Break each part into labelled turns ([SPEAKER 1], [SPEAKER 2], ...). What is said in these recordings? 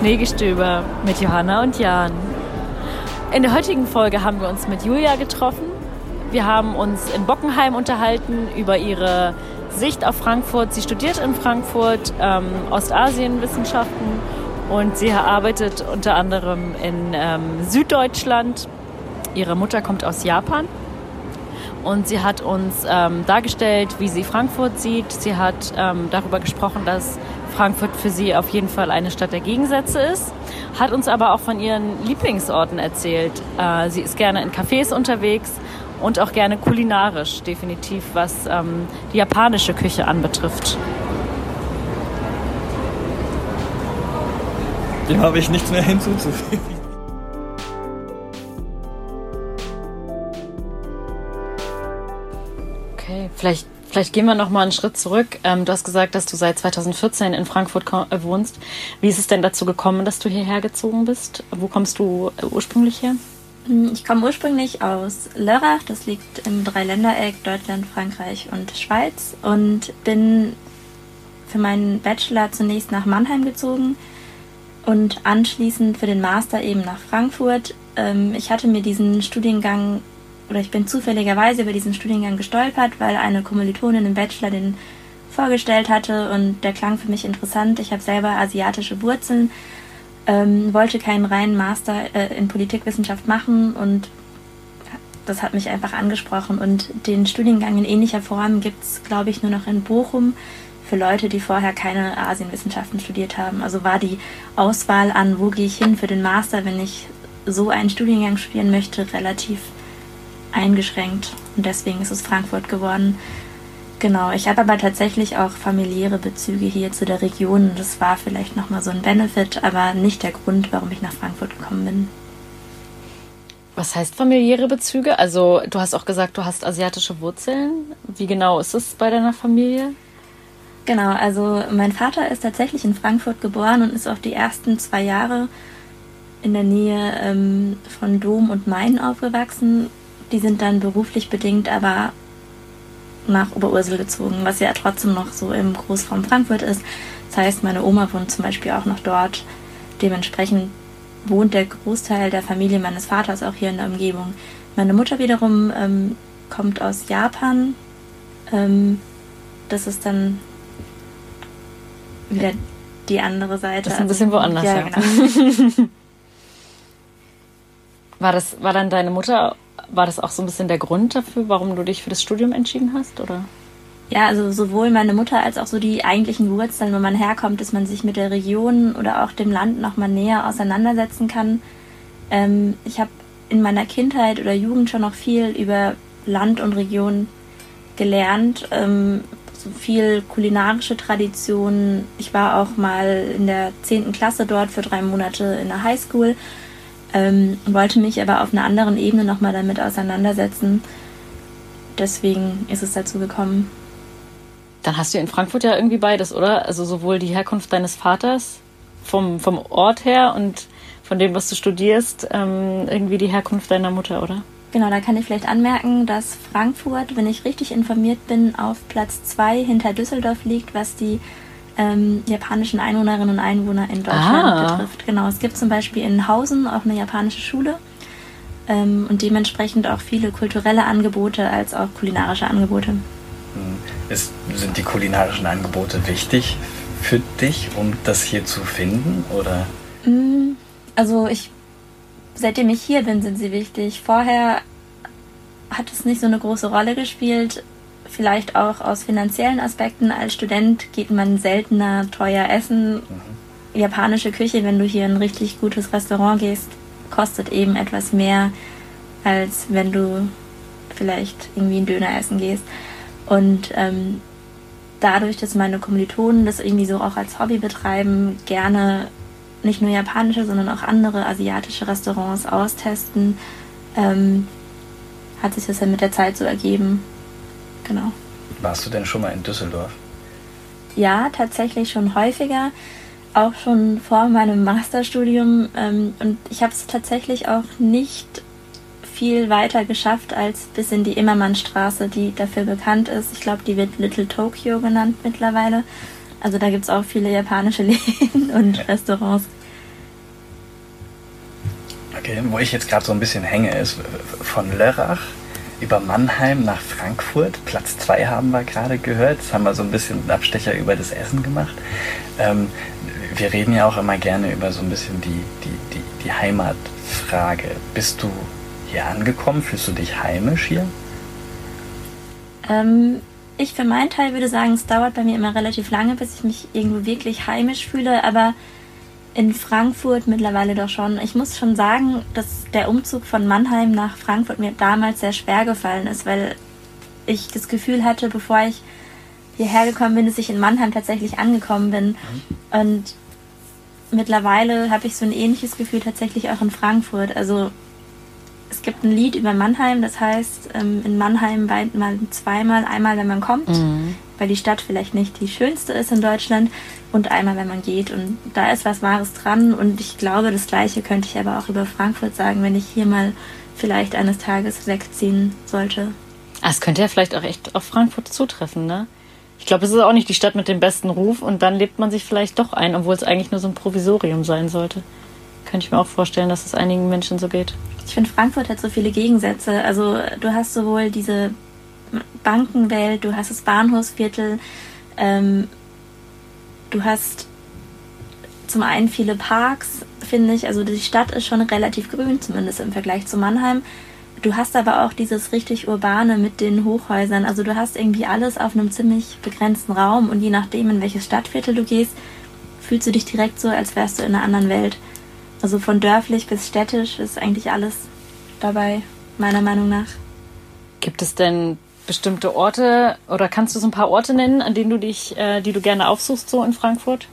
[SPEAKER 1] Schneegestöber mit Johanna und Jan. In der heutigen Folge haben wir uns mit Julia getroffen. Wir haben uns in Bockenheim unterhalten über ihre Sicht auf Frankfurt. Sie studiert in Frankfurt ähm, Ostasienwissenschaften und sie arbeitet unter anderem in ähm, Süddeutschland. Ihre Mutter kommt aus Japan und sie hat uns ähm, dargestellt, wie sie Frankfurt sieht. Sie hat ähm, darüber gesprochen, dass Frankfurt für sie auf jeden Fall eine Stadt der Gegensätze ist, hat uns aber auch von ihren Lieblingsorten erzählt. Äh, sie ist gerne in Cafés unterwegs und auch gerne kulinarisch, definitiv, was ähm, die japanische Küche anbetrifft.
[SPEAKER 2] Dem habe ich nichts mehr hinzuzufügen.
[SPEAKER 1] Okay, vielleicht Vielleicht gehen wir noch mal einen Schritt zurück. Ähm, du hast gesagt, dass du seit 2014 in Frankfurt äh, wohnst. Wie ist es denn dazu gekommen, dass du hierher gezogen bist? Wo kommst du ursprünglich her?
[SPEAKER 3] Hm, ich komme ursprünglich aus Lörrach, das liegt im Dreiländereck Deutschland, Frankreich und Schweiz und bin für meinen Bachelor zunächst nach Mannheim gezogen und anschließend für den Master eben nach Frankfurt. Ähm, ich hatte mir diesen Studiengang oder ich bin zufälligerweise über diesen Studiengang gestolpert, weil eine Kommilitonin im Bachelor den vorgestellt hatte und der klang für mich interessant. Ich habe selber asiatische Wurzeln, ähm, wollte keinen reinen Master äh, in Politikwissenschaft machen und das hat mich einfach angesprochen. Und den Studiengang in ähnlicher Form gibt es, glaube ich, nur noch in Bochum für Leute, die vorher keine Asienwissenschaften studiert haben. Also war die Auswahl an, wo gehe ich hin für den Master, wenn ich so einen Studiengang studieren möchte, relativ eingeschränkt und deswegen ist es Frankfurt geworden. Genau, ich habe aber tatsächlich auch familiäre Bezüge hier zu der Region. Das war vielleicht nochmal so ein Benefit, aber nicht der Grund, warum ich nach Frankfurt gekommen bin.
[SPEAKER 1] Was heißt familiäre Bezüge? Also du hast auch gesagt, du hast asiatische Wurzeln. Wie genau ist es bei deiner Familie?
[SPEAKER 3] Genau, also mein Vater ist tatsächlich in Frankfurt geboren und ist auch die ersten zwei Jahre in der Nähe ähm, von Dom und Main aufgewachsen die sind dann beruflich bedingt aber nach Oberursel gezogen, was ja trotzdem noch so im Großraum Frankfurt ist. Das heißt, meine Oma wohnt zum Beispiel auch noch dort. Dementsprechend wohnt der Großteil der Familie meines Vaters auch hier in der Umgebung. Meine Mutter wiederum ähm, kommt aus Japan. Ähm, das ist dann wieder die andere Seite.
[SPEAKER 1] Das ist ein bisschen also, woanders. Ja, ja. Genau. war das, war dann deine Mutter war das auch so ein bisschen der Grund dafür, warum du dich für das Studium entschieden hast, oder?
[SPEAKER 3] Ja, also sowohl meine Mutter als auch so die eigentlichen Wurzeln, wo man herkommt, dass man sich mit der Region oder auch dem Land nochmal näher auseinandersetzen kann. Ähm, ich habe in meiner Kindheit oder Jugend schon noch viel über Land und Region gelernt. Ähm, so viel kulinarische Traditionen. Ich war auch mal in der 10. Klasse dort für drei Monate in der Highschool ähm, wollte mich aber auf einer anderen Ebene nochmal damit auseinandersetzen. Deswegen ist es dazu gekommen.
[SPEAKER 1] Dann hast du in Frankfurt ja irgendwie beides, oder? Also sowohl die Herkunft deines Vaters vom, vom Ort her und von dem, was du studierst, ähm, irgendwie die Herkunft deiner Mutter, oder?
[SPEAKER 3] Genau, da kann ich vielleicht anmerken, dass Frankfurt, wenn ich richtig informiert bin, auf Platz zwei hinter Düsseldorf liegt, was die ähm, japanischen Einwohnerinnen und Einwohner in Deutschland ah. betrifft. Genau, es gibt zum Beispiel in Hausen auch eine japanische Schule ähm, und dementsprechend auch viele kulturelle Angebote als auch kulinarische Angebote. Hm.
[SPEAKER 2] Ist, sind die kulinarischen Angebote wichtig für dich, um das hier zu finden? Oder?
[SPEAKER 3] Hm, also ich, seitdem ich hier bin, sind sie wichtig. Vorher hat es nicht so eine große Rolle gespielt vielleicht auch aus finanziellen Aspekten. Als Student geht man seltener teuer essen. Mhm. Japanische Küche, wenn du hier in ein richtig gutes Restaurant gehst, kostet eben etwas mehr, als wenn du vielleicht irgendwie einen Döner essen gehst. Und ähm, dadurch, dass meine Kommilitonen das irgendwie so auch als Hobby betreiben, gerne nicht nur japanische, sondern auch andere asiatische Restaurants austesten, ähm, hat sich das dann mit der Zeit so ergeben
[SPEAKER 2] genau. Warst du denn schon mal in Düsseldorf?
[SPEAKER 3] Ja, tatsächlich schon häufiger. auch schon vor meinem Masterstudium ähm, und ich habe es tatsächlich auch nicht viel weiter geschafft als bis in die Immermannstraße, die dafür bekannt ist. Ich glaube, die wird Little Tokyo genannt mittlerweile. Also da gibt es auch viele japanische Läden und ja. Restaurants.
[SPEAKER 2] Okay, wo ich jetzt gerade so ein bisschen hänge, ist von Lörrach über Mannheim nach Frankfurt. Platz 2 haben wir gerade gehört. Jetzt haben wir so ein bisschen einen Abstecher über das Essen gemacht. Ähm, wir reden ja auch immer gerne über so ein bisschen die, die, die, die Heimatfrage. Bist du hier angekommen? Fühlst du dich heimisch hier?
[SPEAKER 3] Ähm, ich für meinen Teil würde sagen, es dauert bei mir immer relativ lange, bis ich mich irgendwo wirklich heimisch fühle, aber in Frankfurt mittlerweile doch schon. Ich muss schon sagen, dass der Umzug von Mannheim nach Frankfurt mir damals sehr schwer gefallen ist, weil ich das Gefühl hatte, bevor ich hierher gekommen bin, dass ich in Mannheim tatsächlich angekommen bin. Und mittlerweile habe ich so ein ähnliches Gefühl tatsächlich auch in Frankfurt. Also es gibt ein Lied über Mannheim, das heißt, ähm, in Mannheim weint man zweimal, einmal wenn man kommt, mhm. Weil die Stadt vielleicht nicht die schönste ist in Deutschland und einmal wenn man geht. Und da ist was Wahres dran und ich glaube, das gleiche könnte ich aber auch über Frankfurt sagen, wenn ich hier mal vielleicht eines Tages wegziehen sollte.
[SPEAKER 1] Ah, es könnte ja vielleicht auch echt auf Frankfurt zutreffen, ne? Ich glaube, es ist auch nicht die Stadt mit dem besten Ruf und dann lebt man sich vielleicht doch ein, obwohl es eigentlich nur so ein Provisorium sein sollte. Könnte ich mir auch vorstellen, dass es einigen Menschen so geht.
[SPEAKER 3] Ich finde, Frankfurt hat so viele Gegensätze. Also du hast sowohl diese Bankenwelt, du hast das Bahnhofsviertel, ähm, du hast zum einen viele Parks, finde ich. Also die Stadt ist schon relativ grün, zumindest im Vergleich zu Mannheim. Du hast aber auch dieses richtig urbane mit den Hochhäusern. Also du hast irgendwie alles auf einem ziemlich begrenzten Raum und je nachdem, in welches Stadtviertel du gehst, fühlst du dich direkt so, als wärst du in einer anderen Welt. Also von dörflich bis städtisch ist eigentlich alles dabei, meiner Meinung nach.
[SPEAKER 1] Gibt es denn bestimmte Orte oder kannst du so ein paar Orte nennen, an denen du dich, äh, die du gerne aufsuchst, so in Frankfurt?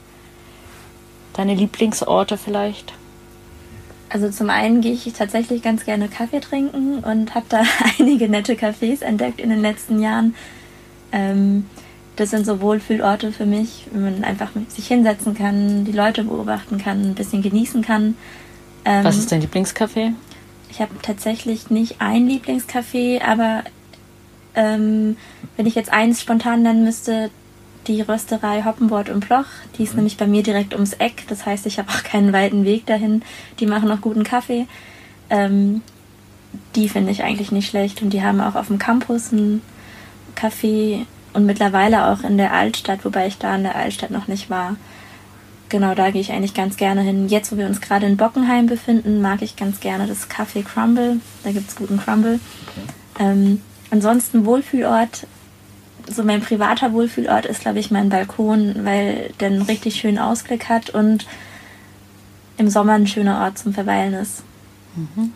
[SPEAKER 1] Deine Lieblingsorte vielleicht?
[SPEAKER 3] Also zum einen gehe ich tatsächlich ganz gerne Kaffee trinken und habe da einige nette Cafés entdeckt in den letzten Jahren. Ähm, das sind so Wohlfühlorte für mich, wenn man einfach sich hinsetzen kann, die Leute beobachten kann, ein bisschen genießen kann.
[SPEAKER 1] Ähm, Was ist dein Lieblingscafé?
[SPEAKER 3] Ich habe tatsächlich nicht ein Lieblingscafé, aber ähm, wenn ich jetzt eins spontan nennen müsste, die Rösterei Hoppenbord und Bloch. Die ist mhm. nämlich bei mir direkt ums Eck. Das heißt, ich habe auch keinen weiten Weg dahin. Die machen auch guten Kaffee. Ähm, die finde ich eigentlich nicht schlecht. Und die haben auch auf dem Campus ein Café und mittlerweile auch in der Altstadt, wobei ich da in der Altstadt noch nicht war. Genau, da gehe ich eigentlich ganz gerne hin. Jetzt, wo wir uns gerade in Bockenheim befinden, mag ich ganz gerne das Café Crumble. Da gibt es guten Crumble. Ähm, ansonsten Wohlfühlort. So mein privater Wohlfühlort ist, glaube ich, mein Balkon, weil der einen richtig schönen Ausblick hat und im Sommer ein schöner Ort zum Verweilen ist. Mhm.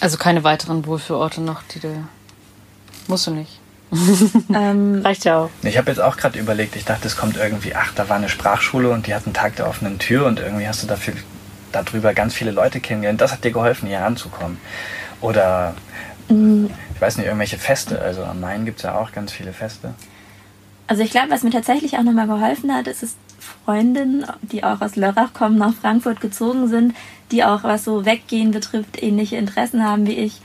[SPEAKER 1] Also keine weiteren Wohlfühlorte noch, die du Musst du nicht. ähm, Reicht ja auch.
[SPEAKER 2] Ich habe jetzt auch gerade überlegt, ich dachte, es kommt irgendwie, ach, da war eine Sprachschule und die hat einen Tag der offenen Tür und irgendwie hast du dafür, darüber ganz viele Leute kennengelernt. Das hat dir geholfen, hier ranzukommen. Oder, ich weiß nicht, irgendwelche Feste. Also am Main gibt es ja auch ganz viele Feste.
[SPEAKER 3] Also ich glaube, was mir tatsächlich auch nochmal geholfen hat, ist es Freundinnen, die auch aus Lörrach kommen, nach Frankfurt gezogen sind, die auch was so Weggehen betrifft, ähnliche Interessen haben wie ich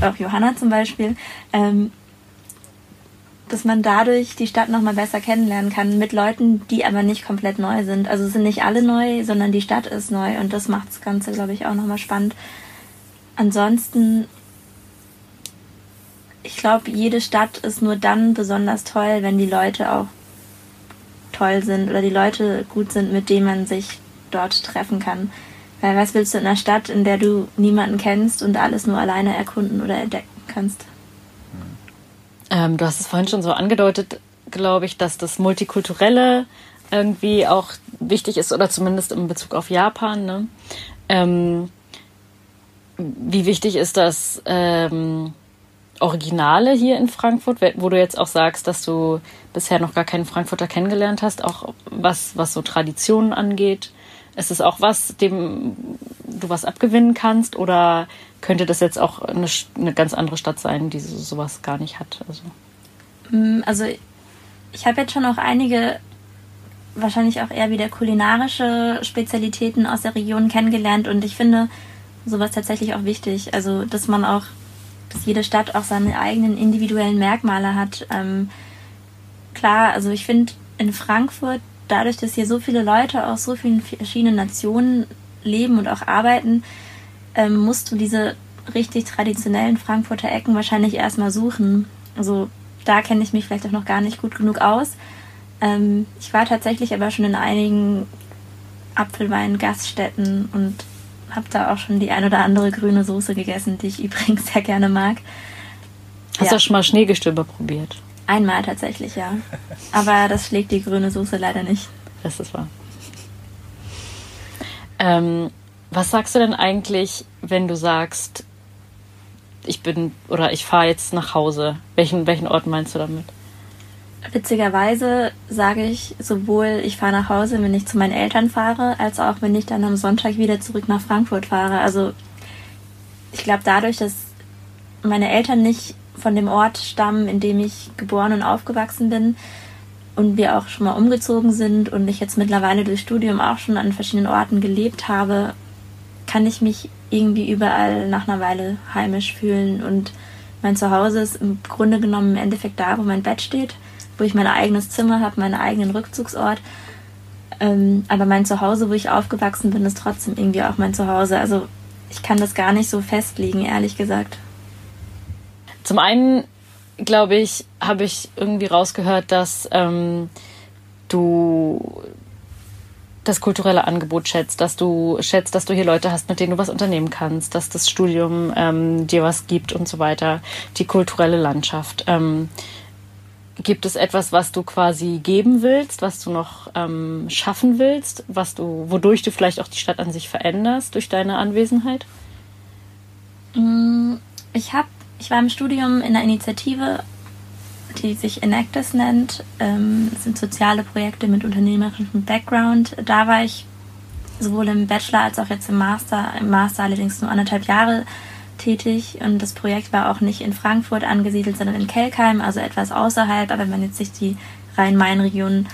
[SPEAKER 3] auch Johanna zum Beispiel, ähm, dass man dadurch die Stadt nochmal besser kennenlernen kann mit Leuten, die aber nicht komplett neu sind. Also sind nicht alle neu, sondern die Stadt ist neu und das macht das Ganze, glaube ich, auch nochmal spannend. Ansonsten, ich glaube, jede Stadt ist nur dann besonders toll, wenn die Leute auch toll sind oder die Leute gut sind, mit denen man sich dort treffen kann. Weil was willst du in einer Stadt, in der du niemanden kennst und alles nur alleine erkunden oder entdecken kannst?
[SPEAKER 1] Ähm, du hast es vorhin schon so angedeutet, glaube ich, dass das Multikulturelle irgendwie auch wichtig ist oder zumindest in Bezug auf Japan. Ne? Ähm, wie wichtig ist das ähm, Originale hier in Frankfurt, wo du jetzt auch sagst, dass du bisher noch gar keinen Frankfurter kennengelernt hast, auch was, was so Traditionen angeht? Ist es auch was, dem du was abgewinnen kannst? Oder könnte das jetzt auch eine, eine ganz andere Stadt sein, die sowas gar nicht hat? Also,
[SPEAKER 3] mm, also ich habe jetzt schon auch einige, wahrscheinlich auch eher wieder kulinarische Spezialitäten aus der Region kennengelernt und ich finde sowas tatsächlich auch wichtig. Also, dass man auch, dass jede Stadt auch seine eigenen individuellen Merkmale hat. Ähm, klar, also ich finde in Frankfurt, dadurch, dass hier so viele Leute aus so vielen verschiedenen Nationen leben und auch arbeiten, ähm, musst du diese richtig traditionellen Frankfurter Ecken wahrscheinlich erstmal suchen. Also da kenne ich mich vielleicht auch noch gar nicht gut genug aus. Ähm, ich war tatsächlich aber schon in einigen Apfelwein-Gaststätten und habe da auch schon die ein oder andere grüne Soße gegessen, die ich übrigens sehr gerne mag.
[SPEAKER 1] Hast ja. du schon mal Schneegestöber probiert?
[SPEAKER 3] Einmal tatsächlich, ja. Aber das schlägt die grüne Soße leider nicht.
[SPEAKER 1] Das ist wahr. Ähm, was sagst du denn eigentlich, wenn du sagst, ich bin oder ich fahre jetzt nach Hause? Welchen, welchen Ort meinst du damit?
[SPEAKER 3] Witzigerweise sage ich sowohl, ich fahre nach Hause, wenn ich zu meinen Eltern fahre, als auch wenn ich dann am Sonntag wieder zurück nach Frankfurt fahre. Also ich glaube dadurch, dass meine Eltern nicht von dem Ort stammen, in dem ich geboren und aufgewachsen bin und wir auch schon mal umgezogen sind und ich jetzt mittlerweile durch Studium auch schon an verschiedenen Orten gelebt habe, kann ich mich irgendwie überall nach einer Weile heimisch fühlen und mein Zuhause ist im Grunde genommen im Endeffekt da, wo mein Bett steht, wo ich mein eigenes Zimmer habe, meinen eigenen Rückzugsort. Ähm, aber mein Zuhause, wo ich aufgewachsen bin, ist trotzdem irgendwie auch mein Zuhause. Also ich kann das gar nicht so festlegen, ehrlich gesagt.
[SPEAKER 1] Zum einen, glaube ich, habe ich irgendwie rausgehört, dass ähm, du das kulturelle Angebot schätzt, dass du schätzt, dass du hier Leute hast, mit denen du was unternehmen kannst, dass das Studium ähm, dir was gibt und so weiter, die kulturelle Landschaft. Ähm, gibt es etwas, was du quasi geben willst, was du noch ähm, schaffen willst, was du, wodurch du vielleicht auch die Stadt an sich veränderst durch deine Anwesenheit?
[SPEAKER 3] Mm, ich habe ich war im Studium in einer Initiative, die sich Enactus nennt. Ähm, das sind soziale Projekte mit unternehmerischem Background. Da war ich sowohl im Bachelor als auch jetzt im Master, im Master allerdings nur anderthalb Jahre tätig und das Projekt war auch nicht in Frankfurt angesiedelt, sondern in Kelkheim, also etwas außerhalb. Aber wenn man jetzt sich die Rhein-Main-Region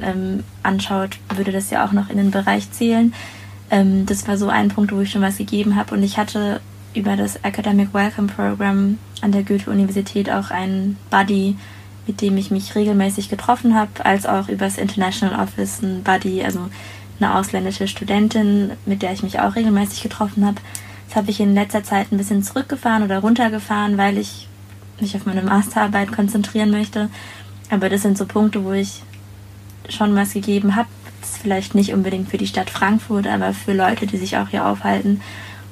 [SPEAKER 3] ähm, anschaut, würde das ja auch noch in den Bereich zählen. Ähm, das war so ein Punkt, wo ich schon was gegeben habe und ich hatte über das Academic Welcome Program an der Goethe-Universität auch einen Buddy, mit dem ich mich regelmäßig getroffen habe, als auch über das International Office ein Buddy, also eine ausländische Studentin, mit der ich mich auch regelmäßig getroffen habe. Das habe ich in letzter Zeit ein bisschen zurückgefahren oder runtergefahren, weil ich mich auf meine Masterarbeit konzentrieren möchte. Aber das sind so Punkte, wo ich schon was gegeben habe. Das ist vielleicht nicht unbedingt für die Stadt Frankfurt, aber für Leute, die sich auch hier aufhalten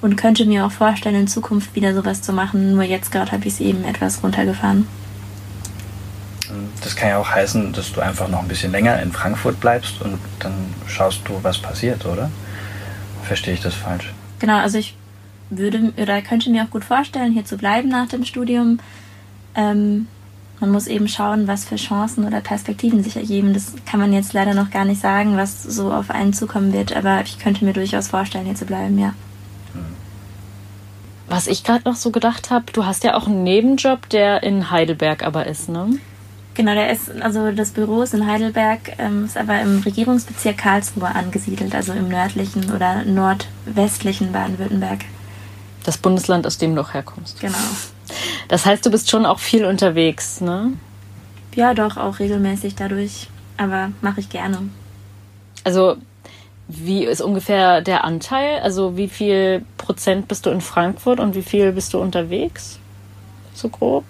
[SPEAKER 3] und könnte mir auch vorstellen, in Zukunft wieder sowas zu machen. Nur jetzt gerade habe ich es eben etwas runtergefahren.
[SPEAKER 2] Das kann ja auch heißen, dass du einfach noch ein bisschen länger in Frankfurt bleibst und dann schaust du, was passiert, oder? Verstehe ich das falsch?
[SPEAKER 3] Genau, also ich würde oder könnte mir auch gut vorstellen, hier zu bleiben nach dem Studium. Ähm, man muss eben schauen, was für Chancen oder Perspektiven sich ergeben. Das kann man jetzt leider noch gar nicht sagen, was so auf einen zukommen wird, aber ich könnte mir durchaus vorstellen, hier zu bleiben, ja.
[SPEAKER 1] Was ich gerade noch so gedacht habe, du hast ja auch einen Nebenjob, der in Heidelberg aber ist, ne?
[SPEAKER 3] Genau, der ist, also das Büro ist in Heidelberg, ähm, ist aber im Regierungsbezirk Karlsruhe angesiedelt, also im nördlichen oder nordwestlichen Baden-Württemberg.
[SPEAKER 1] Das Bundesland, aus dem du auch herkommst.
[SPEAKER 3] Genau.
[SPEAKER 1] Das heißt, du bist schon auch viel unterwegs, ne?
[SPEAKER 3] Ja, doch, auch regelmäßig dadurch. Aber mache ich gerne.
[SPEAKER 1] Also wie ist ungefähr der Anteil? Also wie viel Prozent bist du in Frankfurt und wie viel bist du unterwegs? So grob?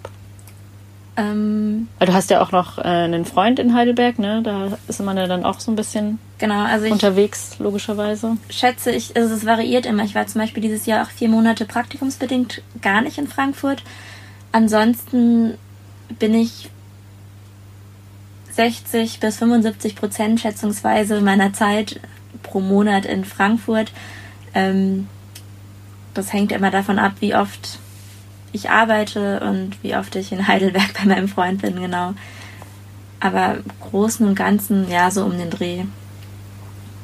[SPEAKER 1] Ähm, du hast ja auch noch äh, einen Freund in Heidelberg, ne? Da ist man ja dann auch so ein bisschen
[SPEAKER 3] genau, also
[SPEAKER 1] unterwegs, logischerweise.
[SPEAKER 3] Schätze ich, also es variiert immer. Ich war zum Beispiel dieses Jahr auch vier Monate praktikumsbedingt gar nicht in Frankfurt. Ansonsten bin ich 60 bis 75 Prozent schätzungsweise meiner Zeit pro Monat in Frankfurt. Ähm, das hängt immer davon ab, wie oft ich arbeite und wie oft ich in Heidelberg bei meinem Freund bin, genau. Aber im Großen und Ganzen, ja, so um den Dreh.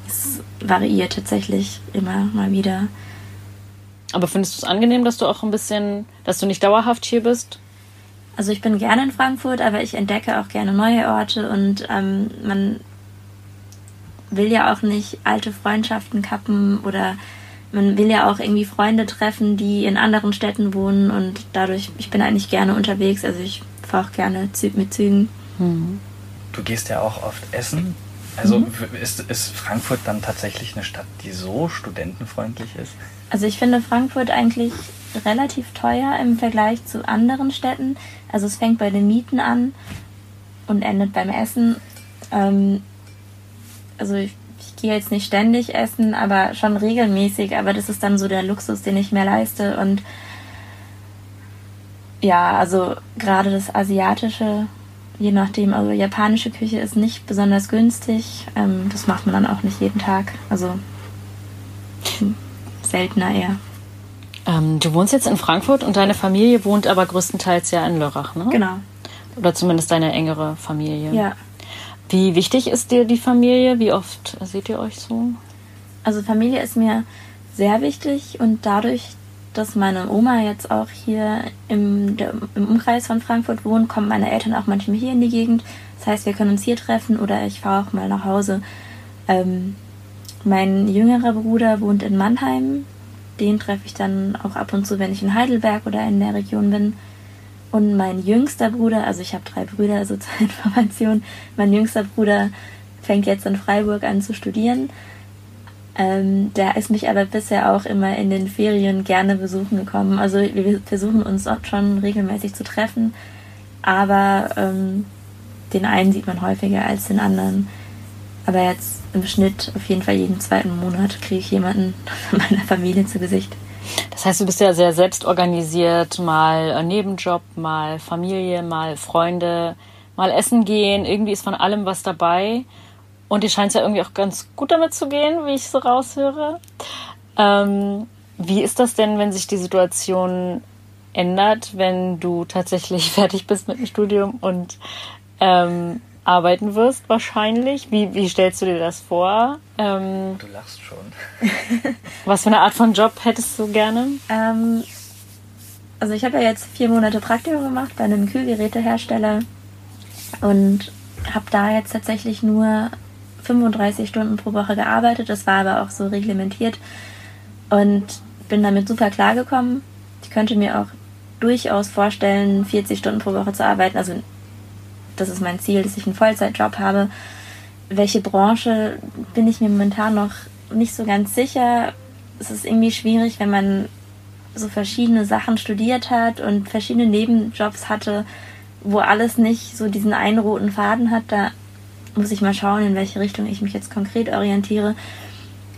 [SPEAKER 3] Es variiert tatsächlich immer mal wieder.
[SPEAKER 1] Aber findest du es angenehm, dass du auch ein bisschen, dass du nicht dauerhaft hier bist?
[SPEAKER 3] Also ich bin gerne in Frankfurt, aber ich entdecke auch gerne neue Orte und ähm, man will ja auch nicht alte Freundschaften kappen oder man will ja auch irgendwie Freunde treffen, die in anderen Städten wohnen und dadurch, ich bin eigentlich gerne unterwegs, also ich fahre auch gerne mit Zügen.
[SPEAKER 2] Mhm. Du gehst ja auch oft essen. Also mhm. ist, ist Frankfurt dann tatsächlich eine Stadt, die so studentenfreundlich ist?
[SPEAKER 3] Also ich finde Frankfurt eigentlich relativ teuer im Vergleich zu anderen Städten. Also es fängt bei den Mieten an und endet beim Essen. Ähm, also ich, ich gehe jetzt nicht ständig essen, aber schon regelmäßig. Aber das ist dann so der Luxus, den ich mir leiste. Und ja, also gerade das Asiatische, je nachdem, also japanische Küche ist nicht besonders günstig. Ähm, das macht man dann auch nicht jeden Tag. Also seltener eher.
[SPEAKER 1] Ähm, du wohnst jetzt in Frankfurt und deine Familie wohnt aber größtenteils ja in Lörrach, ne?
[SPEAKER 3] Genau.
[SPEAKER 1] Oder zumindest deine engere Familie.
[SPEAKER 3] Ja.
[SPEAKER 1] Wie wichtig ist dir die Familie? Wie oft seht ihr euch so?
[SPEAKER 3] Also Familie ist mir sehr wichtig und dadurch, dass meine Oma jetzt auch hier im, im Umkreis von Frankfurt wohnt, kommen meine Eltern auch manchmal hier in die Gegend. Das heißt, wir können uns hier treffen oder ich fahre auch mal nach Hause. Ähm, mein jüngerer Bruder wohnt in Mannheim den treffe ich dann auch ab und zu, wenn ich in Heidelberg oder in der Region bin. Und mein jüngster Bruder, also ich habe drei Brüder, also zur Information, mein jüngster Bruder fängt jetzt in Freiburg an zu studieren. Ähm, der ist mich aber bisher auch immer in den Ferien gerne besuchen gekommen. Also wir versuchen uns auch schon regelmäßig zu treffen, aber ähm, den einen sieht man häufiger als den anderen. Aber jetzt im Schnitt auf jeden Fall jeden zweiten Monat kriege ich jemanden von meiner Familie zu Gesicht.
[SPEAKER 1] Das heißt, du bist ja sehr selbstorganisiert, mal Nebenjob, mal Familie, mal Freunde, mal essen gehen. Irgendwie ist von allem was dabei. Und dir scheint es ja irgendwie auch ganz gut damit zu gehen, wie ich so raushöre. Ähm, wie ist das denn, wenn sich die Situation ändert, wenn du tatsächlich fertig bist mit dem Studium und ähm, arbeiten wirst, wahrscheinlich. Wie, wie stellst du dir das vor?
[SPEAKER 2] Ähm, du lachst schon.
[SPEAKER 1] was für eine Art von Job hättest du gerne?
[SPEAKER 3] Ähm, also ich habe ja jetzt vier Monate Praktikum gemacht bei einem Kühlgerätehersteller und habe da jetzt tatsächlich nur 35 Stunden pro Woche gearbeitet. Das war aber auch so reglementiert und bin damit super klargekommen. Ich könnte mir auch durchaus vorstellen, 40 Stunden pro Woche zu arbeiten. Also das ist mein Ziel, dass ich einen Vollzeitjob habe. Welche Branche bin ich mir momentan noch nicht so ganz sicher. Es ist irgendwie schwierig, wenn man so verschiedene Sachen studiert hat und verschiedene Nebenjobs hatte, wo alles nicht so diesen einen roten Faden hat. Da muss ich mal schauen, in welche Richtung ich mich jetzt konkret orientiere.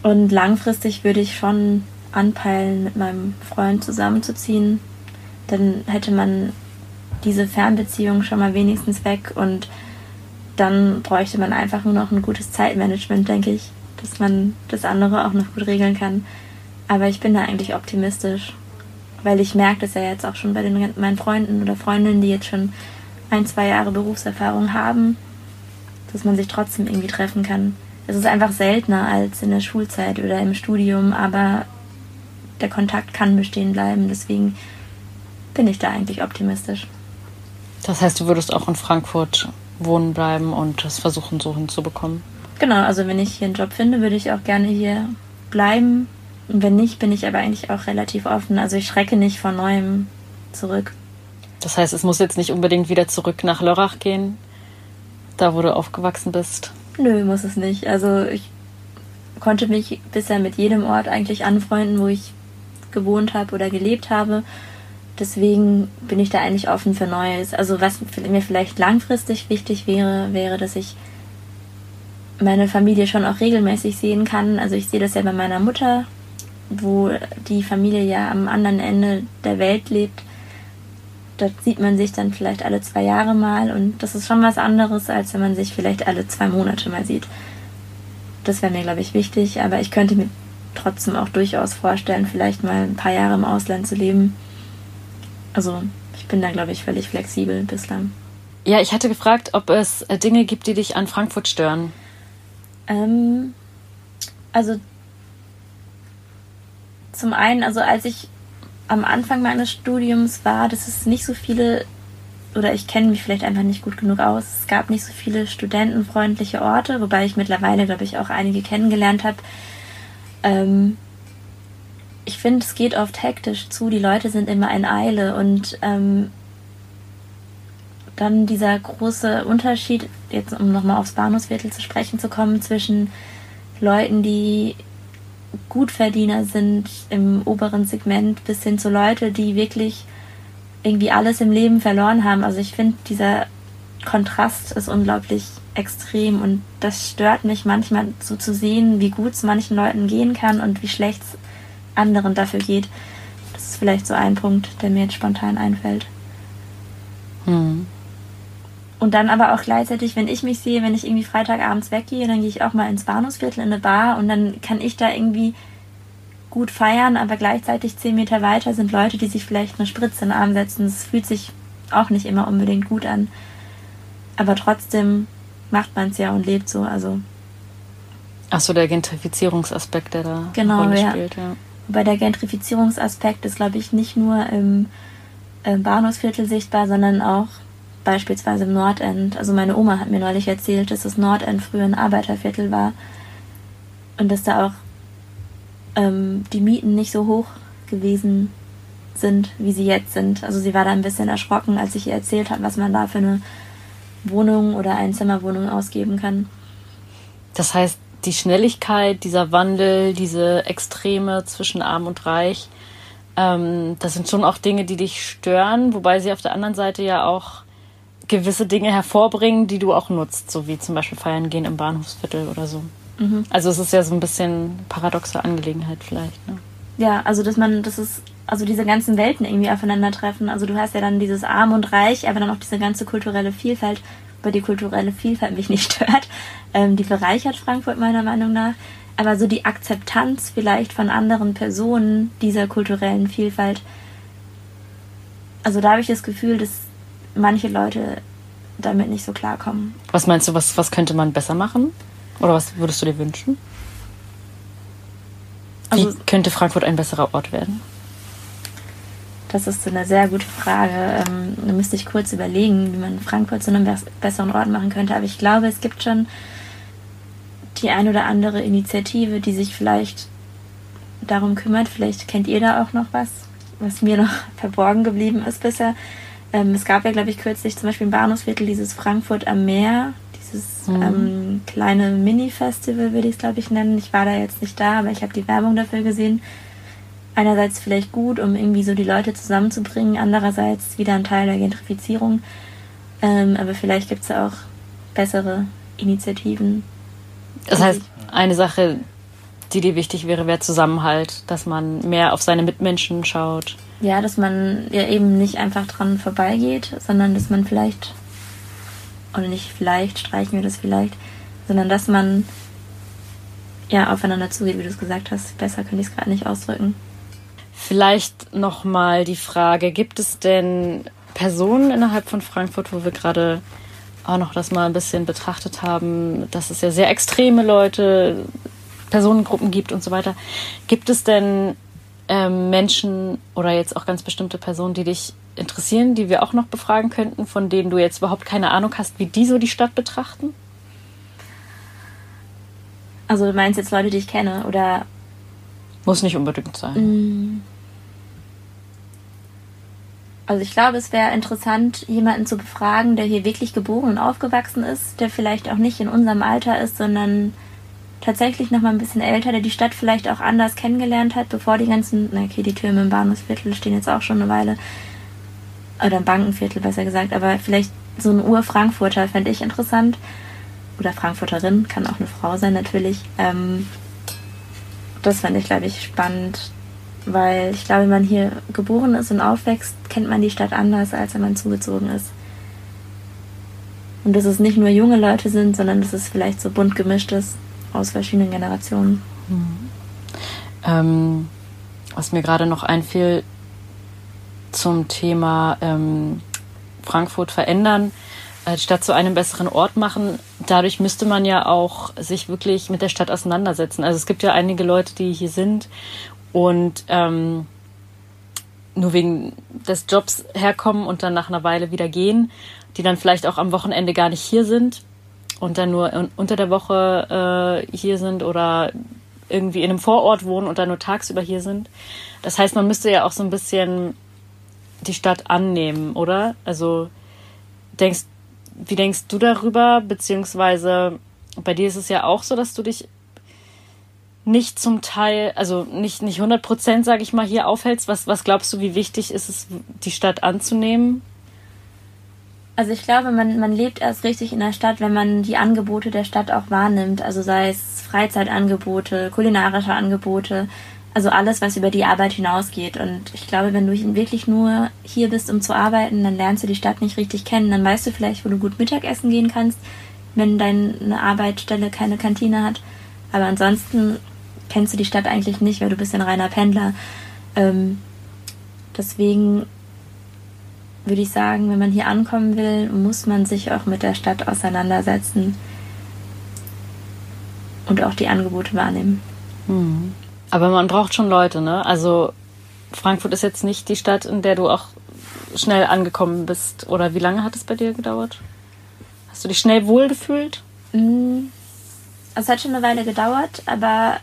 [SPEAKER 3] Und langfristig würde ich schon anpeilen, mit meinem Freund zusammenzuziehen. Dann hätte man diese Fernbeziehung schon mal wenigstens weg und dann bräuchte man einfach nur noch ein gutes Zeitmanagement, denke ich, dass man das andere auch noch gut regeln kann. Aber ich bin da eigentlich optimistisch, weil ich merke das ja jetzt auch schon bei den, meinen Freunden oder Freundinnen, die jetzt schon ein, zwei Jahre Berufserfahrung haben, dass man sich trotzdem irgendwie treffen kann. Es ist einfach seltener als in der Schulzeit oder im Studium, aber der Kontakt kann bestehen bleiben. Deswegen bin ich da eigentlich optimistisch.
[SPEAKER 1] Das heißt, du würdest auch in Frankfurt wohnen bleiben und das versuchen, so hinzubekommen?
[SPEAKER 3] Genau, also wenn ich hier einen Job finde, würde ich auch gerne hier bleiben. Und wenn nicht, bin ich aber eigentlich auch relativ offen. Also ich schrecke nicht von neuem zurück.
[SPEAKER 1] Das heißt, es muss jetzt nicht unbedingt wieder zurück nach Lörrach gehen, da wo du aufgewachsen bist?
[SPEAKER 3] Nö, muss es nicht. Also ich konnte mich bisher mit jedem Ort eigentlich anfreunden, wo ich gewohnt habe oder gelebt habe. Deswegen bin ich da eigentlich offen für Neues. Also was mir vielleicht langfristig wichtig wäre, wäre, dass ich meine Familie schon auch regelmäßig sehen kann. Also ich sehe das ja bei meiner Mutter, wo die Familie ja am anderen Ende der Welt lebt. Dort sieht man sich dann vielleicht alle zwei Jahre mal und das ist schon was anderes, als wenn man sich vielleicht alle zwei Monate mal sieht. Das wäre mir, glaube ich, wichtig, aber ich könnte mir trotzdem auch durchaus vorstellen, vielleicht mal ein paar Jahre im Ausland zu leben also ich bin da, glaube ich, völlig flexibel bislang.
[SPEAKER 1] Ja, ich hatte gefragt, ob es äh, Dinge gibt, die dich an Frankfurt stören.
[SPEAKER 3] Ähm, also zum einen, also als ich am Anfang meines Studiums war, dass es nicht so viele oder ich kenne mich vielleicht einfach nicht gut genug aus. Es gab nicht so viele studentenfreundliche Orte, wobei ich mittlerweile, glaube ich, auch einige kennengelernt habe. Ähm, ich finde, es geht oft hektisch zu. Die Leute sind immer in Eile und ähm, dann dieser große Unterschied, jetzt um nochmal aufs Bahnhofsviertel zu sprechen zu kommen, zwischen Leuten, die Gutverdiener sind im oberen Segment, bis hin zu Leute, die wirklich irgendwie alles im Leben verloren haben. Also ich finde, dieser Kontrast ist unglaublich extrem und das stört mich manchmal so zu sehen, wie gut es manchen Leuten gehen kann und wie schlecht es anderen dafür geht. Das ist vielleicht so ein Punkt, der mir jetzt spontan einfällt. Hm. Und dann aber auch gleichzeitig, wenn ich mich sehe, wenn ich irgendwie Freitagabends weggehe, dann gehe ich auch mal ins Bahnhofsviertel in eine Bar und dann kann ich da irgendwie gut feiern, aber gleichzeitig zehn Meter weiter sind Leute, die sich vielleicht eine Spritze in den Arm setzen. Das fühlt sich auch nicht immer unbedingt gut an. Aber trotzdem macht man es ja und lebt so. Also
[SPEAKER 1] Ach so, der Gentrifizierungsaspekt, der da
[SPEAKER 3] genau, Rolle ja. spielt, ja. Wobei der Gentrifizierungsaspekt ist, glaube ich, nicht nur im, im Bahnhofsviertel sichtbar, sondern auch beispielsweise im Nordend. Also meine Oma hat mir neulich erzählt, dass das Nordend früher ein Arbeiterviertel war und dass da auch ähm, die Mieten nicht so hoch gewesen sind, wie sie jetzt sind. Also sie war da ein bisschen erschrocken, als ich ihr erzählt habe, was man da für eine Wohnung oder Einzimmerwohnung ausgeben kann.
[SPEAKER 1] Das heißt, die Schnelligkeit, dieser Wandel, diese Extreme zwischen arm und reich, ähm, das sind schon auch Dinge, die dich stören, wobei sie auf der anderen Seite ja auch gewisse Dinge hervorbringen, die du auch nutzt, so wie zum Beispiel feiern gehen im Bahnhofsviertel oder so. Mhm. Also es ist ja so ein bisschen paradoxe Angelegenheit vielleicht. Ne?
[SPEAKER 3] Ja, also dass man, das ist, also diese ganzen Welten irgendwie aufeinandertreffen. Also du hast ja dann dieses Arm und Reich, aber dann auch diese ganze kulturelle Vielfalt, über die kulturelle Vielfalt mich nicht stört. Ähm, die bereichert Frankfurt meiner Meinung nach. Aber so die Akzeptanz vielleicht von anderen Personen dieser kulturellen Vielfalt, also da habe ich das Gefühl, dass manche Leute damit nicht so klarkommen.
[SPEAKER 1] Was meinst du, was, was könnte man besser machen? Oder was würdest du dir wünschen? Wie also, könnte Frankfurt ein besserer Ort werden?
[SPEAKER 3] Das ist eine sehr gute Frage. Ähm, da müsste ich kurz überlegen, wie man Frankfurt zu einem besseren Ort machen könnte. Aber ich glaube, es gibt schon die ein oder andere Initiative, die sich vielleicht darum kümmert. Vielleicht kennt ihr da auch noch was, was mir noch verborgen geblieben ist bisher. Ähm, es gab ja, glaube ich, kürzlich zum Beispiel im Bahnhofsviertel dieses Frankfurt am Meer, dieses mhm. ähm, kleine Mini-Festival, würde ich es, glaube ich, nennen. Ich war da jetzt nicht da, aber ich habe die Werbung dafür gesehen. Einerseits vielleicht gut, um irgendwie so die Leute zusammenzubringen, andererseits wieder ein Teil der Gentrifizierung. Ähm, aber vielleicht gibt es ja auch bessere Initiativen.
[SPEAKER 1] Das heißt, eine Sache, die dir wichtig wäre, wäre Zusammenhalt, dass man mehr auf seine Mitmenschen schaut.
[SPEAKER 3] Ja, dass man ja eben nicht einfach dran vorbeigeht, sondern dass man vielleicht, oder nicht vielleicht, streichen wir das vielleicht, sondern dass man ja aufeinander zugeht, wie du es gesagt hast. Besser könnte ich es gerade nicht ausdrücken.
[SPEAKER 1] Vielleicht nochmal die Frage, gibt es denn Personen innerhalb von Frankfurt, wo wir gerade auch noch das mal ein bisschen betrachtet haben, dass es ja sehr extreme Leute, Personengruppen gibt und so weiter. Gibt es denn ähm, Menschen oder jetzt auch ganz bestimmte Personen, die dich interessieren, die wir auch noch befragen könnten, von denen du jetzt überhaupt keine Ahnung hast, wie die so die Stadt betrachten?
[SPEAKER 3] Also du meinst jetzt Leute, die ich kenne oder?
[SPEAKER 1] Muss nicht unbedingt sein. Mm.
[SPEAKER 3] Also ich glaube, es wäre interessant, jemanden zu befragen, der hier wirklich geboren und aufgewachsen ist, der vielleicht auch nicht in unserem Alter ist, sondern tatsächlich noch mal ein bisschen älter, der die Stadt vielleicht auch anders kennengelernt hat, bevor die ganzen, na okay, die Türme im Bahnhofsviertel stehen jetzt auch schon eine Weile, oder im Bankenviertel besser gesagt, aber vielleicht so ein Ur-Frankfurter fände ich interessant. Oder Frankfurterin, kann auch eine Frau sein natürlich. Ähm, das fände ich, glaube ich, spannend, weil ich glaube, wenn man hier geboren ist und aufwächst, kennt man die Stadt anders, als wenn man zugezogen ist. Und dass es nicht nur junge Leute sind, sondern dass es vielleicht so bunt gemischt ist aus verschiedenen Generationen. Mhm.
[SPEAKER 1] Ähm, was mir gerade noch einfiel zum Thema ähm, Frankfurt verändern, äh, Stadt zu einem besseren Ort machen. Dadurch müsste man ja auch sich wirklich mit der Stadt auseinandersetzen. Also es gibt ja einige Leute, die hier sind und ähm, nur wegen des Jobs herkommen und dann nach einer Weile wieder gehen, die dann vielleicht auch am Wochenende gar nicht hier sind und dann nur unter der Woche äh, hier sind oder irgendwie in einem Vorort wohnen und dann nur tagsüber hier sind. Das heißt, man müsste ja auch so ein bisschen die Stadt annehmen, oder? Also denkst, wie denkst du darüber? Beziehungsweise bei dir ist es ja auch so, dass du dich nicht zum Teil, also nicht, nicht 100 Prozent, sage ich mal, hier aufhältst. Was, was glaubst du, wie wichtig ist es, die Stadt anzunehmen?
[SPEAKER 3] Also ich glaube, man, man lebt erst richtig in der Stadt, wenn man die Angebote der Stadt auch wahrnimmt. Also sei es Freizeitangebote, kulinarische Angebote, also alles, was über die Arbeit hinausgeht. Und ich glaube, wenn du wirklich nur hier bist, um zu arbeiten, dann lernst du die Stadt nicht richtig kennen. Dann weißt du vielleicht, wo du gut Mittagessen gehen kannst, wenn deine Arbeitsstelle keine Kantine hat. Aber ansonsten kennst du die Stadt eigentlich nicht, weil du bist ein reiner Pendler. Ähm, deswegen würde ich sagen, wenn man hier ankommen will, muss man sich auch mit der Stadt auseinandersetzen und auch die Angebote wahrnehmen.
[SPEAKER 1] Hm. Aber man braucht schon Leute, ne? Also Frankfurt ist jetzt nicht die Stadt, in der du auch schnell angekommen bist. Oder wie lange hat es bei dir gedauert? Hast du dich schnell wohlgefühlt?
[SPEAKER 3] Hm. Es hat schon eine Weile gedauert, aber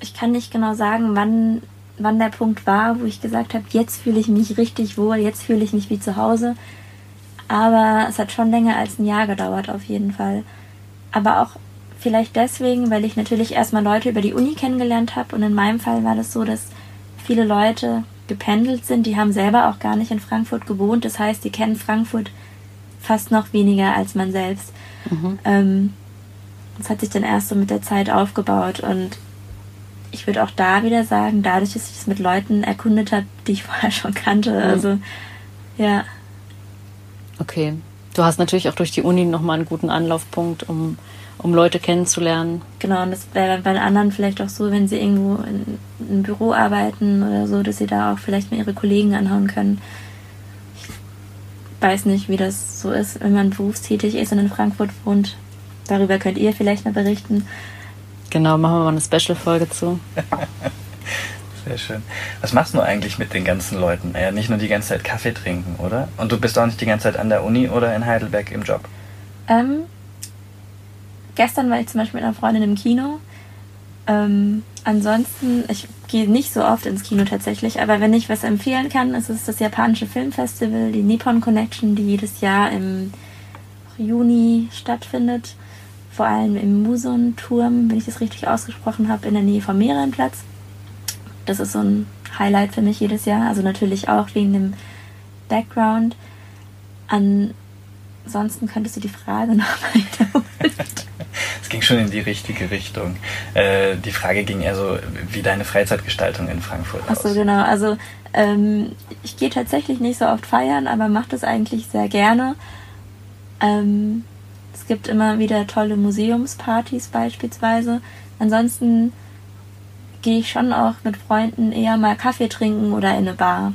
[SPEAKER 3] ich kann nicht genau sagen, wann, wann der Punkt war, wo ich gesagt habe, jetzt fühle ich mich richtig wohl, jetzt fühle ich mich wie zu Hause. Aber es hat schon länger als ein Jahr gedauert, auf jeden Fall. Aber auch vielleicht deswegen, weil ich natürlich erstmal Leute über die Uni kennengelernt habe. Und in meinem Fall war das so, dass viele Leute gependelt sind, die haben selber auch gar nicht in Frankfurt gewohnt. Das heißt, die kennen Frankfurt fast noch weniger als man selbst. Mhm. Ähm, das hat sich dann erst so mit der Zeit aufgebaut und ich würde auch da wieder sagen, dadurch, dass ich es mit Leuten erkundet habe, die ich vorher schon kannte. Mhm. Also, ja.
[SPEAKER 1] Okay. Du hast natürlich auch durch die Uni nochmal einen guten Anlaufpunkt, um, um Leute kennenzulernen.
[SPEAKER 3] Genau, und das wäre bei den anderen vielleicht auch so, wenn sie irgendwo in, in einem Büro arbeiten oder so, dass sie da auch vielleicht mal ihre Kollegen anhauen können. Ich weiß nicht, wie das so ist, wenn man berufstätig ist und in Frankfurt wohnt. Darüber könnt ihr vielleicht mal berichten.
[SPEAKER 1] Genau, machen wir mal eine Special-Folge zu.
[SPEAKER 2] Sehr schön. Was machst du eigentlich mit den ganzen Leuten? Ja, nicht nur die ganze Zeit Kaffee trinken, oder? Und du bist auch nicht die ganze Zeit an der Uni oder in Heidelberg im Job?
[SPEAKER 3] Ähm, gestern war ich zum Beispiel mit einer Freundin im Kino. Ähm, ansonsten, ich gehe nicht so oft ins Kino tatsächlich, aber wenn ich was empfehlen kann, ist es das japanische Filmfestival, die Nippon Connection, die jedes Jahr im Juni stattfindet vor allem im Muson-Turm, wenn ich das richtig ausgesprochen habe, in der Nähe vom Mehrenplatz. Das ist so ein Highlight für mich jedes Jahr. Also natürlich auch wegen dem Background. Ansonsten könntest du die Frage nochmal wiederholen.
[SPEAKER 2] Es ging schon in die richtige Richtung. Äh, die Frage ging eher so, wie deine Freizeitgestaltung in Frankfurt
[SPEAKER 3] Ach so, genau. Also ähm, ich gehe tatsächlich nicht so oft feiern, aber mache das eigentlich sehr gerne. Ähm, es gibt immer wieder tolle Museumspartys beispielsweise. Ansonsten gehe ich schon auch mit Freunden eher mal Kaffee trinken oder in eine Bar.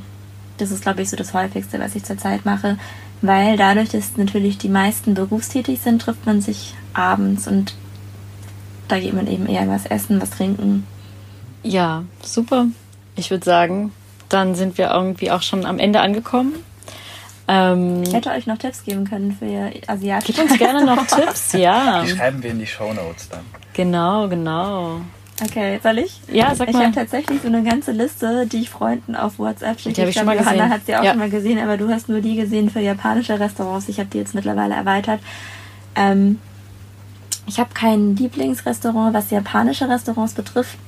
[SPEAKER 3] Das ist, glaube ich, so das häufigste, was ich zurzeit mache. Weil dadurch, dass natürlich die meisten berufstätig sind, trifft man sich abends und da geht man eben eher was essen, was trinken.
[SPEAKER 1] Ja, super. Ich würde sagen, dann sind wir irgendwie auch schon am Ende angekommen.
[SPEAKER 3] Ähm, ich hätte euch noch Tipps geben können für asiatische.
[SPEAKER 1] Gib uns gerne noch Tipps, ja.
[SPEAKER 2] Die schreiben wir in die Show Notes dann.
[SPEAKER 1] Genau, genau.
[SPEAKER 3] Okay, soll ich?
[SPEAKER 1] Ja, sag
[SPEAKER 3] ich
[SPEAKER 1] mal.
[SPEAKER 3] Ich habe tatsächlich so eine ganze Liste, die ich Freunden auf WhatsApp schicke.
[SPEAKER 1] Die habe ich,
[SPEAKER 3] ich
[SPEAKER 1] schon mal
[SPEAKER 3] Johanna
[SPEAKER 1] gesehen.
[SPEAKER 3] hat sie auch
[SPEAKER 1] ja.
[SPEAKER 3] schon mal gesehen, aber du hast nur die gesehen für japanische Restaurants. Ich habe die jetzt mittlerweile erweitert. Ähm, ich habe kein Lieblingsrestaurant, was japanische Restaurants betrifft.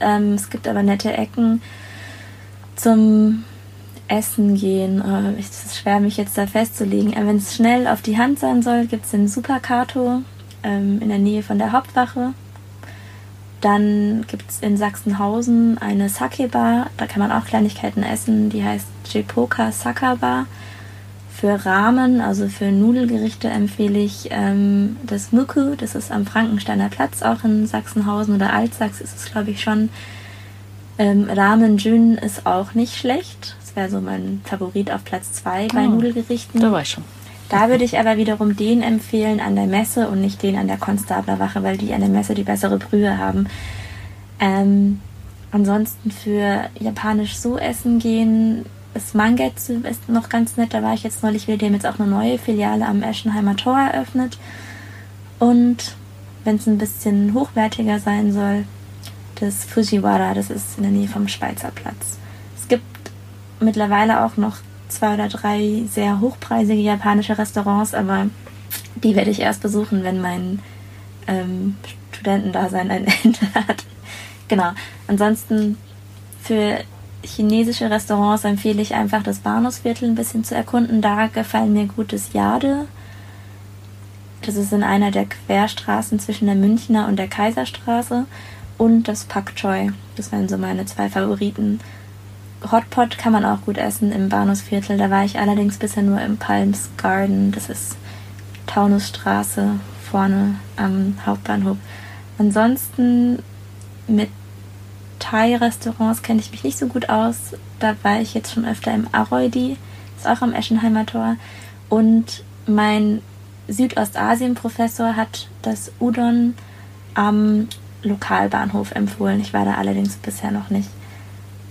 [SPEAKER 3] Ähm, es gibt aber nette Ecken zum Essen gehen. Es ist schwer, mich jetzt da festzulegen. Wenn es schnell auf die Hand sein soll, gibt es den Superkato ähm, in der Nähe von der Hauptwache. Dann gibt es in Sachsenhausen eine Sake-Bar. Da kann man auch Kleinigkeiten essen. Die heißt Jepoka Saka Bar. Für Ramen, also für Nudelgerichte, empfehle ich ähm, das Muku. Das ist am Frankensteiner Platz, auch in Sachsenhausen oder Altsachs ist es, glaube ich, schon. Ähm, Ramen Jun ist auch nicht schlecht. Das wäre so mein Favorit auf Platz 2 bei
[SPEAKER 1] Oh,
[SPEAKER 3] Nudelgerichten.
[SPEAKER 1] Da war ich schon.
[SPEAKER 3] Da würde ich aber wiederum den empfehlen an der Messe und nicht den an der Konstablerwache, weil die an der Messe die bessere Brühe haben. Ähm, ansonsten für japanisch so essen gehen ist Mangetsu ist noch ganz nett. Da war ich jetzt neulich wieder. Die haben jetzt auch eine neue Filiale am Eschenheimer Tor eröffnet. Und wenn es ein bisschen hochwertiger sein soll, das Fujiwara, das ist in der Nähe vom Schweizer Platz. Es gibt mittlerweile auch noch zwei oder drei sehr hochpreisige japanische Restaurants, aber die werde ich erst besuchen, wenn mein ähm, Studentendasein ein Ende hat. Genau. Ansonsten für chinesische Restaurants empfehle ich einfach das Bahnhofsviertel ein bisschen zu erkunden. Da gefallen mir gut das Jade. Das ist in einer der Querstraßen zwischen der Münchner und der Kaiserstraße. Und das Pak Choi. Das wären so meine zwei Favoriten. Hotpot kann man auch gut essen im Bahnhofsviertel. Da war ich allerdings bisher nur im Palms Garden. Das ist Taunusstraße vorne am Hauptbahnhof. Ansonsten mit Thai-Restaurants kenne ich mich nicht so gut aus. Da war ich jetzt schon öfter im Aroidi, ist auch am Eschenheimer Tor. Und mein Südostasien-Professor hat das Udon am Lokalbahnhof empfohlen. Ich war da allerdings bisher noch nicht.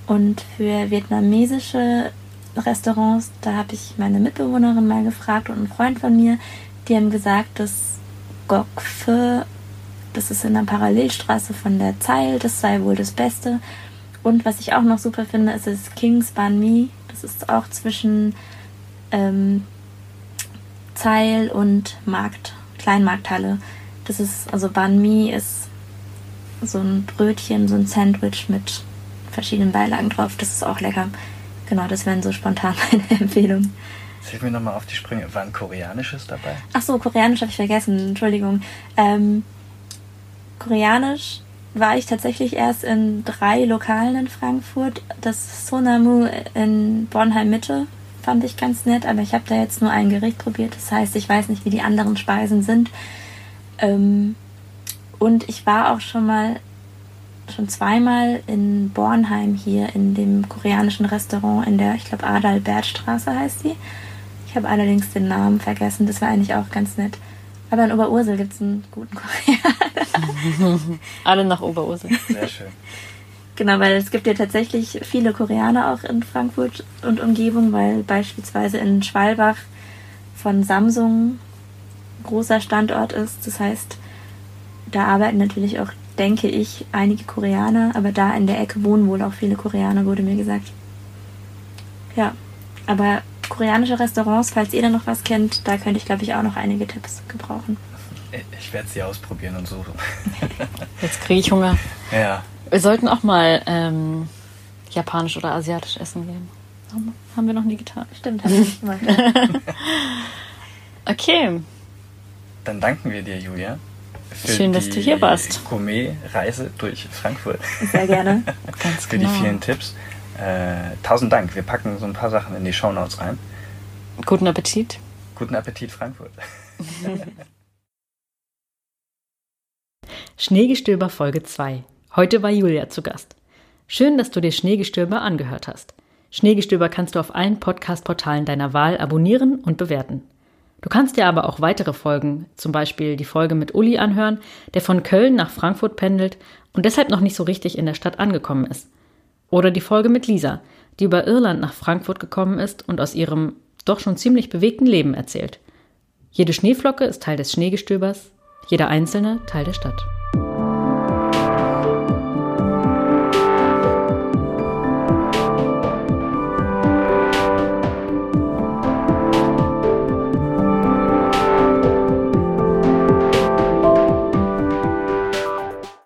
[SPEAKER 3] Und für vietnamesische Restaurants, da habe ich meine Mitbewohnerin mal gefragt und einen Freund von mir, die haben gesagt, dass Gok Pho das ist in der Parallelstraße von der Zeil. Das sei wohl das Beste. Und was ich auch noch super finde, ist das King's Ban Mi. Das ist auch zwischen ähm, Zeil und Markt, Kleinmarkthalle. Das ist, also Ban Mi ist so ein Brötchen, so ein Sandwich mit verschiedenen Beilagen drauf. Das ist auch lecker. Genau, das wären so spontan meine Empfehlungen.
[SPEAKER 2] Hilf mir nochmal auf die Sprünge. War ein koreanisches dabei?
[SPEAKER 3] Ach so, koreanisch habe ich vergessen. Entschuldigung. Ähm, Koreanisch war ich tatsächlich erst in drei Lokalen in Frankfurt. Das Sonamu in Bornheim Mitte fand ich ganz nett, aber ich habe da jetzt nur ein Gericht probiert. Das heißt, ich weiß nicht, wie die anderen Speisen sind. Ähm, und ich war auch schon mal, schon zweimal in Bornheim hier in dem koreanischen Restaurant in der, ich glaube, Adalbertstraße heißt die. Ich habe allerdings den Namen vergessen. Das war eigentlich auch ganz nett. Aber in Oberursel gibt es einen guten Koreaner.
[SPEAKER 1] Alle nach Oberursel.
[SPEAKER 2] Sehr schön.
[SPEAKER 3] Genau, weil es gibt ja tatsächlich viele Koreaner auch in Frankfurt und Umgebung, weil beispielsweise in Schwalbach von Samsung großer Standort ist. Das heißt, da arbeiten natürlich auch, denke ich, einige Koreaner, aber da in der Ecke wohnen wohl auch viele Koreaner, wurde mir gesagt. Ja, aber koreanische Restaurants, falls ihr da noch was kennt, da könnte ich, glaube ich, auch noch einige Tipps gebrauchen.
[SPEAKER 2] Ich werde sie ausprobieren und suchen.
[SPEAKER 1] Jetzt kriege ich Hunger.
[SPEAKER 2] Ja.
[SPEAKER 1] Wir sollten auch mal ähm, japanisch oder asiatisch essen gehen. Haben wir noch nie getan.
[SPEAKER 3] Stimmt, haben wir nicht gemacht.
[SPEAKER 1] okay.
[SPEAKER 2] Dann danken wir dir, Julia.
[SPEAKER 1] Schön, dass du hier warst.
[SPEAKER 2] Gourmet-Reise durch Frankfurt.
[SPEAKER 3] Sehr gerne.
[SPEAKER 1] Ganz
[SPEAKER 2] Für
[SPEAKER 1] genau.
[SPEAKER 2] die vielen Tipps. Äh, tausend Dank. Wir packen so ein paar Sachen in die Shownotes rein.
[SPEAKER 1] Guten Appetit.
[SPEAKER 2] Guten Appetit, Frankfurt.
[SPEAKER 1] Schneegestöber Folge 2. Heute war Julia zu Gast. Schön, dass du dir Schneegestöber angehört hast. Schneegestöber kannst du auf allen Podcast-Portalen deiner Wahl abonnieren und bewerten. Du kannst dir aber auch weitere Folgen, zum Beispiel die Folge mit Uli anhören, der von Köln nach Frankfurt pendelt und deshalb noch nicht so richtig in der Stadt angekommen ist. Oder die Folge mit Lisa, die über Irland nach Frankfurt gekommen ist und aus ihrem doch schon ziemlich bewegten Leben erzählt. Jede Schneeflocke ist Teil des Schneegestöbers, jeder einzelne Teil der Stadt.